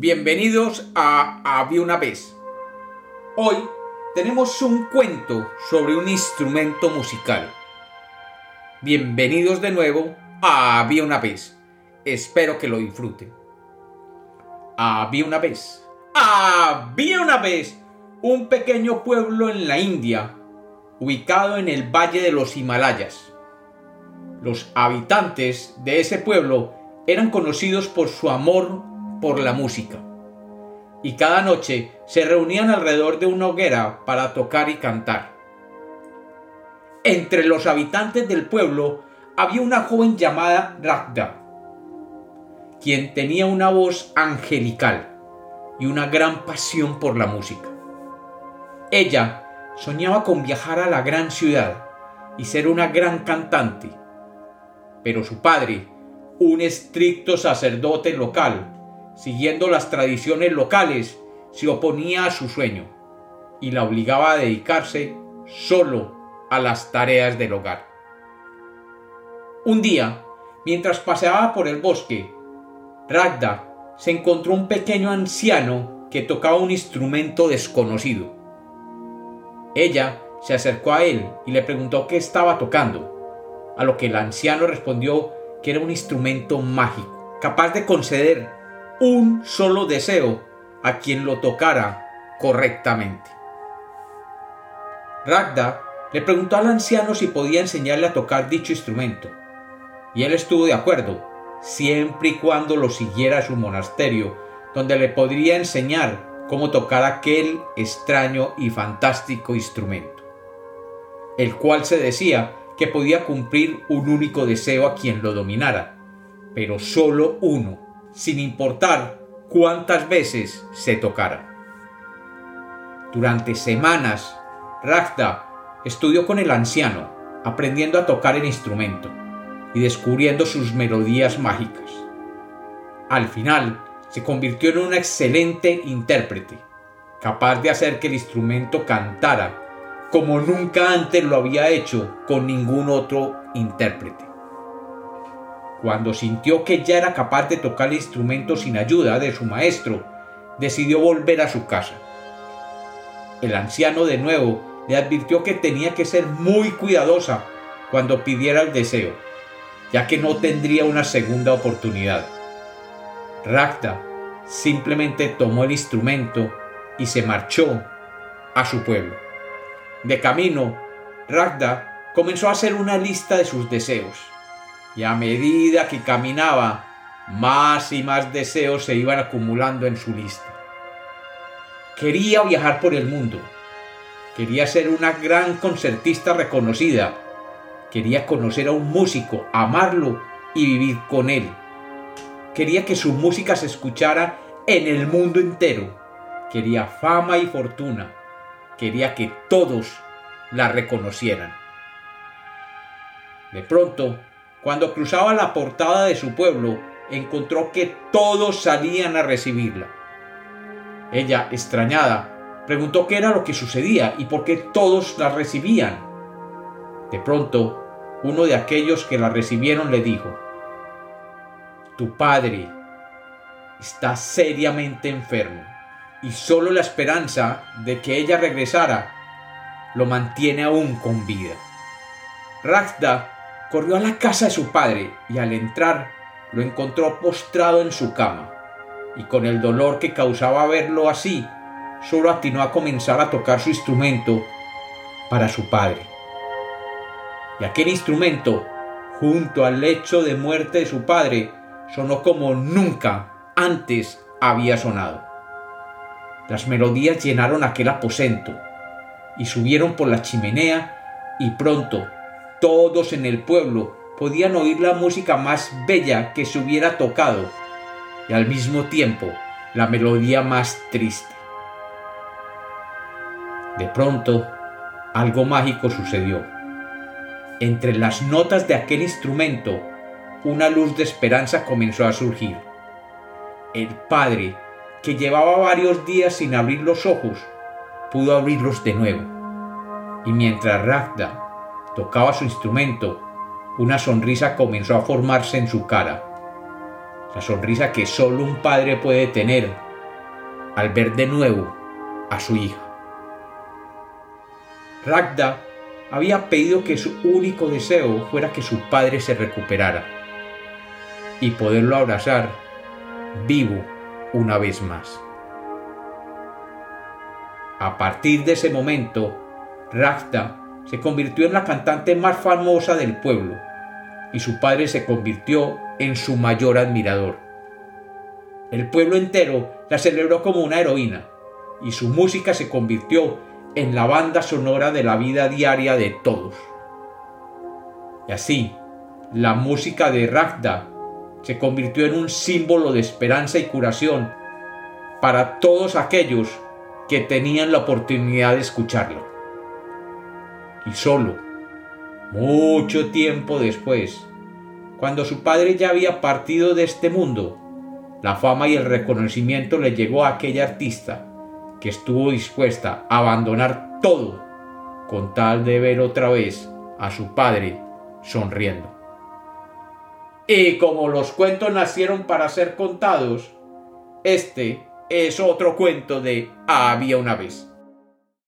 Bienvenidos a Había una vez. Hoy tenemos un cuento sobre un instrumento musical. Bienvenidos de nuevo a Había una vez. Espero que lo disfruten. Había una vez. Había una vez un pequeño pueblo en la India, ubicado en el valle de los Himalayas. Los habitantes de ese pueblo eran conocidos por su amor por la música. Y cada noche se reunían alrededor de una hoguera para tocar y cantar. Entre los habitantes del pueblo había una joven llamada Ragda, quien tenía una voz angelical y una gran pasión por la música. Ella soñaba con viajar a la gran ciudad y ser una gran cantante, pero su padre, un estricto sacerdote local, siguiendo las tradiciones locales, se oponía a su sueño y la obligaba a dedicarse solo a las tareas del hogar. Un día, mientras paseaba por el bosque, Ragda se encontró un pequeño anciano que tocaba un instrumento desconocido. Ella se acercó a él y le preguntó qué estaba tocando, a lo que el anciano respondió que era un instrumento mágico, capaz de conceder un solo deseo a quien lo tocara correctamente. Ragda le preguntó al anciano si podía enseñarle a tocar dicho instrumento, y él estuvo de acuerdo, siempre y cuando lo siguiera a su monasterio, donde le podría enseñar cómo tocar aquel extraño y fantástico instrumento, el cual se decía que podía cumplir un único deseo a quien lo dominara, pero solo uno sin importar cuántas veces se tocara. Durante semanas, Ragda estudió con el anciano, aprendiendo a tocar el instrumento y descubriendo sus melodías mágicas. Al final, se convirtió en una excelente intérprete, capaz de hacer que el instrumento cantara como nunca antes lo había hecho con ningún otro intérprete. Cuando sintió que ya era capaz de tocar el instrumento sin ayuda de su maestro, decidió volver a su casa. El anciano de nuevo le advirtió que tenía que ser muy cuidadosa cuando pidiera el deseo, ya que no tendría una segunda oportunidad. Ragda simplemente tomó el instrumento y se marchó a su pueblo. De camino, Ragda comenzó a hacer una lista de sus deseos y a medida que caminaba, más y más deseos se iban acumulando en su lista. Quería viajar por el mundo, quería ser una gran concertista reconocida, quería conocer a un músico, amarlo y vivir con él. Quería que su música se escuchara en el mundo entero. Quería fama y fortuna. Quería que todos la reconocieran. De pronto, cuando cruzaba la portada de su pueblo, encontró que todos salían a recibirla. Ella, extrañada, preguntó qué era lo que sucedía y por qué todos la recibían. De pronto, uno de aquellos que la recibieron le dijo, Tu padre está seriamente enfermo y solo la esperanza de que ella regresara lo mantiene aún con vida. Ragda corrió a la casa de su padre y al entrar lo encontró postrado en su cama, y con el dolor que causaba verlo así, solo atinó a comenzar a tocar su instrumento para su padre. Y aquel instrumento, junto al lecho de muerte de su padre, sonó como nunca antes había sonado. Las melodías llenaron aquel aposento y subieron por la chimenea y pronto todos en el pueblo podían oír la música más bella que se hubiera tocado y al mismo tiempo la melodía más triste. De pronto, algo mágico sucedió. Entre las notas de aquel instrumento, una luz de esperanza comenzó a surgir. El padre, que llevaba varios días sin abrir los ojos, pudo abrirlos de nuevo. Y mientras Ragda tocaba su instrumento, una sonrisa comenzó a formarse en su cara. La sonrisa que solo un padre puede tener al ver de nuevo a su hija. Ragda había pedido que su único deseo fuera que su padre se recuperara y poderlo abrazar vivo una vez más. A partir de ese momento, Ragda se convirtió en la cantante más famosa del pueblo y su padre se convirtió en su mayor admirador. El pueblo entero la celebró como una heroína y su música se convirtió en la banda sonora de la vida diaria de todos. Y así, la música de Ragda se convirtió en un símbolo de esperanza y curación para todos aquellos que tenían la oportunidad de escucharlo. Solo, mucho tiempo después, cuando su padre ya había partido de este mundo, la fama y el reconocimiento le llegó a aquella artista que estuvo dispuesta a abandonar todo con tal de ver otra vez a su padre sonriendo. Y como los cuentos nacieron para ser contados, este es otro cuento de Había una vez.